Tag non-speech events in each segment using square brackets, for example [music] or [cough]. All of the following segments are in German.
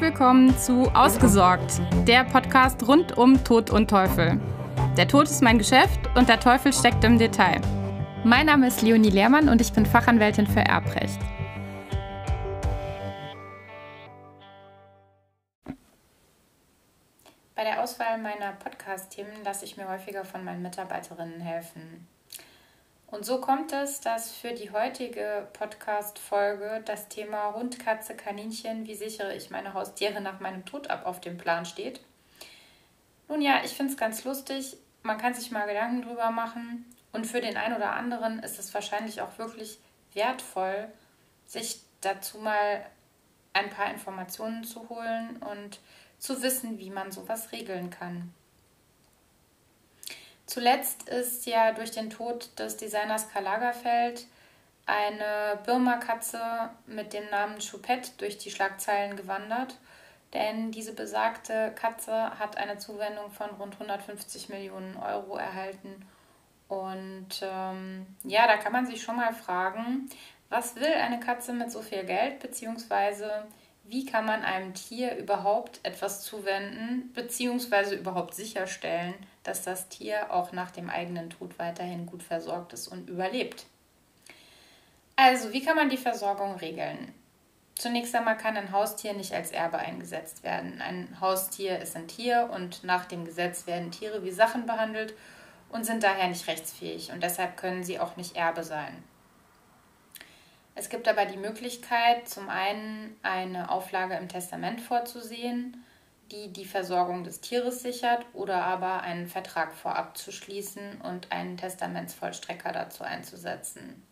Willkommen zu Ausgesorgt, der Podcast rund um Tod und Teufel. Der Tod ist mein Geschäft und der Teufel steckt im Detail. Mein Name ist Leonie Lehrmann und ich bin Fachanwältin für Erbrecht. Bei der Auswahl meiner Podcast-Themen lasse ich mir häufiger von meinen Mitarbeiterinnen helfen. Und so kommt es, dass für die heutige Podcast-Folge das Thema Hund, Katze, Kaninchen, wie sichere ich meine Haustiere nach meinem Tod ab, auf dem Plan steht. Nun ja, ich finde es ganz lustig. Man kann sich mal Gedanken drüber machen. Und für den einen oder anderen ist es wahrscheinlich auch wirklich wertvoll, sich dazu mal ein paar Informationen zu holen und zu wissen, wie man sowas regeln kann. Zuletzt ist ja durch den Tod des Designers Karl Lagerfeld eine Birma-Katze mit dem Namen Choupette durch die Schlagzeilen gewandert, denn diese besagte Katze hat eine Zuwendung von rund 150 Millionen Euro erhalten. Und ähm, ja, da kann man sich schon mal fragen, was will eine Katze mit so viel Geld, beziehungsweise wie kann man einem Tier überhaupt etwas zuwenden, beziehungsweise überhaupt sicherstellen, dass das Tier auch nach dem eigenen Tod weiterhin gut versorgt ist und überlebt. Also, wie kann man die Versorgung regeln? Zunächst einmal kann ein Haustier nicht als Erbe eingesetzt werden. Ein Haustier ist ein Tier und nach dem Gesetz werden Tiere wie Sachen behandelt und sind daher nicht rechtsfähig und deshalb können sie auch nicht Erbe sein. Es gibt aber die Möglichkeit, zum einen eine Auflage im Testament vorzusehen, die die Versorgung des Tieres sichert, oder aber einen Vertrag vorab zu schließen und einen Testamentsvollstrecker dazu einzusetzen.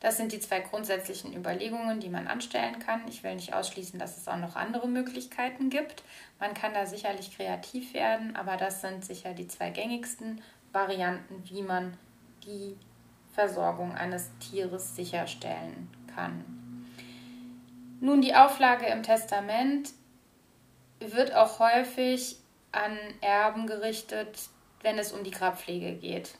Das sind die zwei grundsätzlichen Überlegungen, die man anstellen kann. Ich will nicht ausschließen, dass es auch noch andere Möglichkeiten gibt. Man kann da sicherlich kreativ werden, aber das sind sicher die zwei gängigsten Varianten, wie man die Versorgung eines Tieres sicherstellen kann. Nun, die Auflage im Testament wird auch häufig an Erben gerichtet, wenn es um die Grabpflege geht.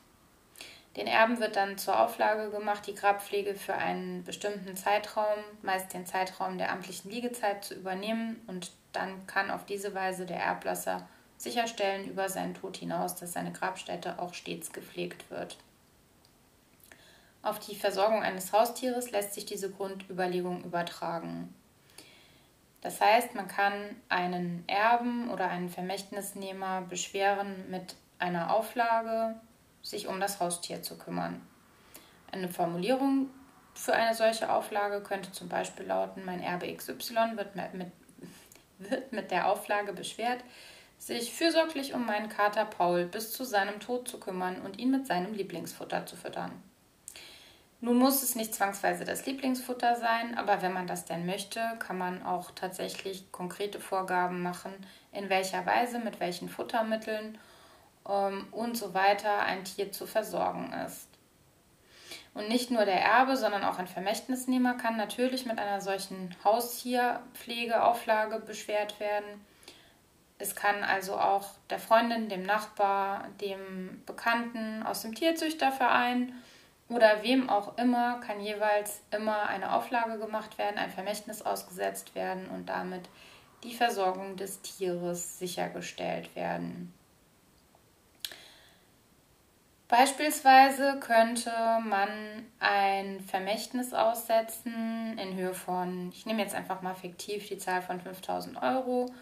Den Erben wird dann zur Auflage gemacht, die Grabpflege für einen bestimmten Zeitraum, meist den Zeitraum der amtlichen Liegezeit, zu übernehmen und dann kann auf diese Weise der Erblasser sicherstellen über seinen Tod hinaus, dass seine Grabstätte auch stets gepflegt wird. Auf die Versorgung eines Haustieres lässt sich diese Grundüberlegung übertragen. Das heißt, man kann einen Erben oder einen Vermächtnisnehmer beschweren mit einer Auflage, sich um das Haustier zu kümmern. Eine Formulierung für eine solche Auflage könnte zum Beispiel lauten, mein Erbe XY wird mit, [laughs] wird mit der Auflage beschwert, sich fürsorglich um meinen Kater Paul bis zu seinem Tod zu kümmern und ihn mit seinem Lieblingsfutter zu füttern. Nun muss es nicht zwangsweise das Lieblingsfutter sein, aber wenn man das denn möchte, kann man auch tatsächlich konkrete Vorgaben machen, in welcher Weise, mit welchen Futtermitteln ähm, und so weiter ein Tier zu versorgen ist. Und nicht nur der Erbe, sondern auch ein Vermächtnisnehmer kann natürlich mit einer solchen Haustierpflegeauflage beschwert werden. Es kann also auch der Freundin, dem Nachbar, dem Bekannten aus dem Tierzüchterverein oder wem auch immer kann jeweils immer eine Auflage gemacht werden, ein Vermächtnis ausgesetzt werden und damit die Versorgung des Tieres sichergestellt werden. Beispielsweise könnte man ein Vermächtnis aussetzen in Höhe von, ich nehme jetzt einfach mal fiktiv die Zahl von 5000 Euro.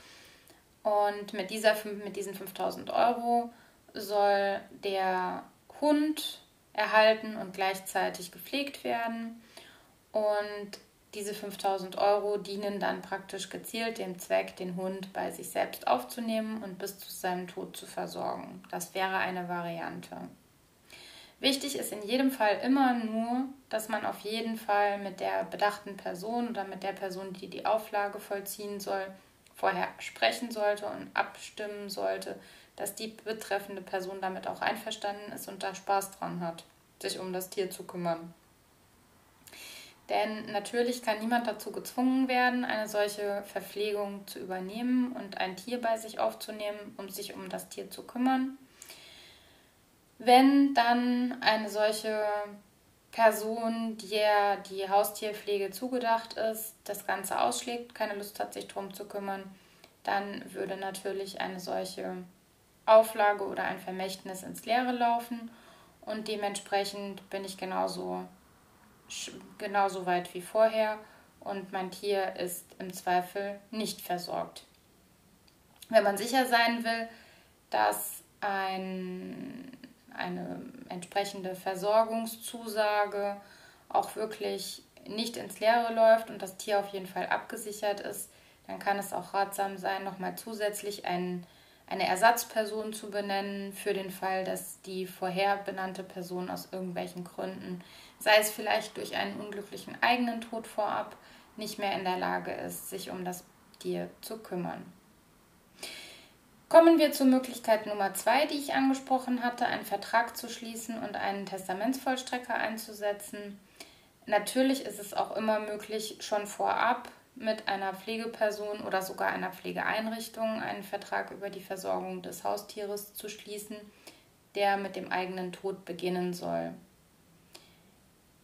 Und mit, dieser, mit diesen 5000 Euro soll der Hund erhalten und gleichzeitig gepflegt werden. Und diese 5000 Euro dienen dann praktisch gezielt dem Zweck, den Hund bei sich selbst aufzunehmen und bis zu seinem Tod zu versorgen. Das wäre eine Variante. Wichtig ist in jedem Fall immer nur, dass man auf jeden Fall mit der bedachten Person oder mit der Person, die die Auflage vollziehen soll, vorher sprechen sollte und abstimmen sollte, dass die betreffende Person damit auch einverstanden ist und da Spaß dran hat, sich um das Tier zu kümmern. Denn natürlich kann niemand dazu gezwungen werden, eine solche Verpflegung zu übernehmen und ein Tier bei sich aufzunehmen, um sich um das Tier zu kümmern. Wenn dann eine solche Person, der die Haustierpflege zugedacht ist, das Ganze ausschlägt, keine Lust hat, sich darum zu kümmern, dann würde natürlich eine solche Auflage oder ein Vermächtnis ins Leere laufen und dementsprechend bin ich genauso, genauso weit wie vorher und mein Tier ist im Zweifel nicht versorgt. Wenn man sicher sein will, dass ein eine entsprechende Versorgungszusage auch wirklich nicht ins Leere läuft und das Tier auf jeden Fall abgesichert ist, dann kann es auch ratsam sein, nochmal zusätzlich ein, eine Ersatzperson zu benennen für den Fall, dass die vorher benannte Person aus irgendwelchen Gründen, sei es vielleicht durch einen unglücklichen eigenen Tod vorab, nicht mehr in der Lage ist, sich um das Tier zu kümmern. Kommen wir zur Möglichkeit Nummer zwei, die ich angesprochen hatte, einen Vertrag zu schließen und einen Testamentsvollstrecker einzusetzen. Natürlich ist es auch immer möglich, schon vorab mit einer Pflegeperson oder sogar einer Pflegeeinrichtung einen Vertrag über die Versorgung des Haustieres zu schließen, der mit dem eigenen Tod beginnen soll.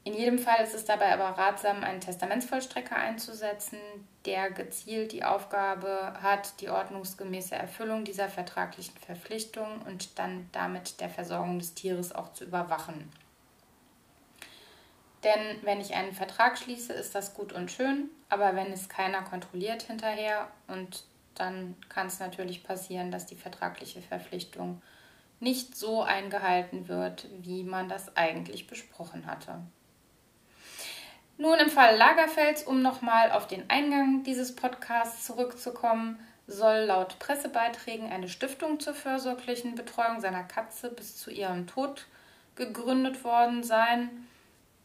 In jedem Fall ist es dabei aber ratsam, einen Testamentsvollstrecker einzusetzen, der gezielt die Aufgabe hat, die ordnungsgemäße Erfüllung dieser vertraglichen Verpflichtung und dann damit der Versorgung des Tieres auch zu überwachen. Denn wenn ich einen Vertrag schließe, ist das gut und schön, aber wenn es keiner kontrolliert hinterher und dann kann es natürlich passieren, dass die vertragliche Verpflichtung nicht so eingehalten wird, wie man das eigentlich besprochen hatte. Nun im Fall Lagerfels, um nochmal auf den Eingang dieses Podcasts zurückzukommen, soll laut Pressebeiträgen eine Stiftung zur fürsorglichen Betreuung seiner Katze bis zu ihrem Tod gegründet worden sein.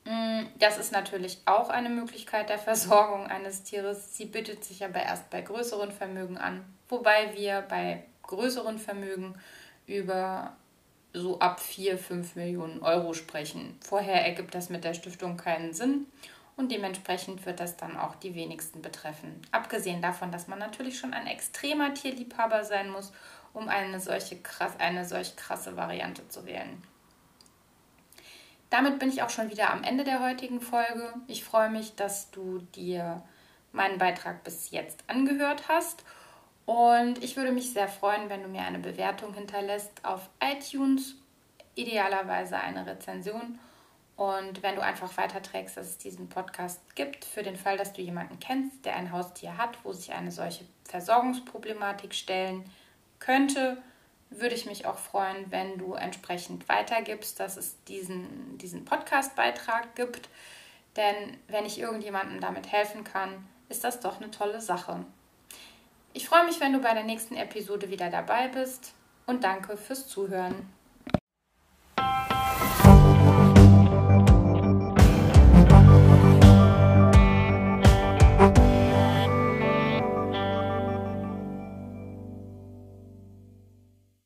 Mm, das ist natürlich auch eine Möglichkeit der Versorgung eines Tieres. Sie bietet sich aber erst bei größeren Vermögen an, wobei wir bei größeren Vermögen über so ab 4, 5 Millionen Euro sprechen. Vorher ergibt das mit der Stiftung keinen Sinn und dementsprechend wird das dann auch die wenigsten betreffen. Abgesehen davon, dass man natürlich schon ein extremer Tierliebhaber sein muss, um eine solche eine solch krasse Variante zu wählen. Damit bin ich auch schon wieder am Ende der heutigen Folge. Ich freue mich, dass du dir meinen Beitrag bis jetzt angehört hast. Und ich würde mich sehr freuen, wenn du mir eine Bewertung hinterlässt auf iTunes, idealerweise eine Rezension und wenn du einfach weiterträgst, dass es diesen Podcast gibt, für den Fall, dass du jemanden kennst, der ein Haustier hat, wo sich eine solche Versorgungsproblematik stellen könnte, würde ich mich auch freuen, wenn du entsprechend weitergibst, dass es diesen, diesen Podcast-Beitrag gibt. Denn wenn ich irgendjemandem damit helfen kann, ist das doch eine tolle Sache. Ich freue mich, wenn du bei der nächsten Episode wieder dabei bist und danke fürs Zuhören.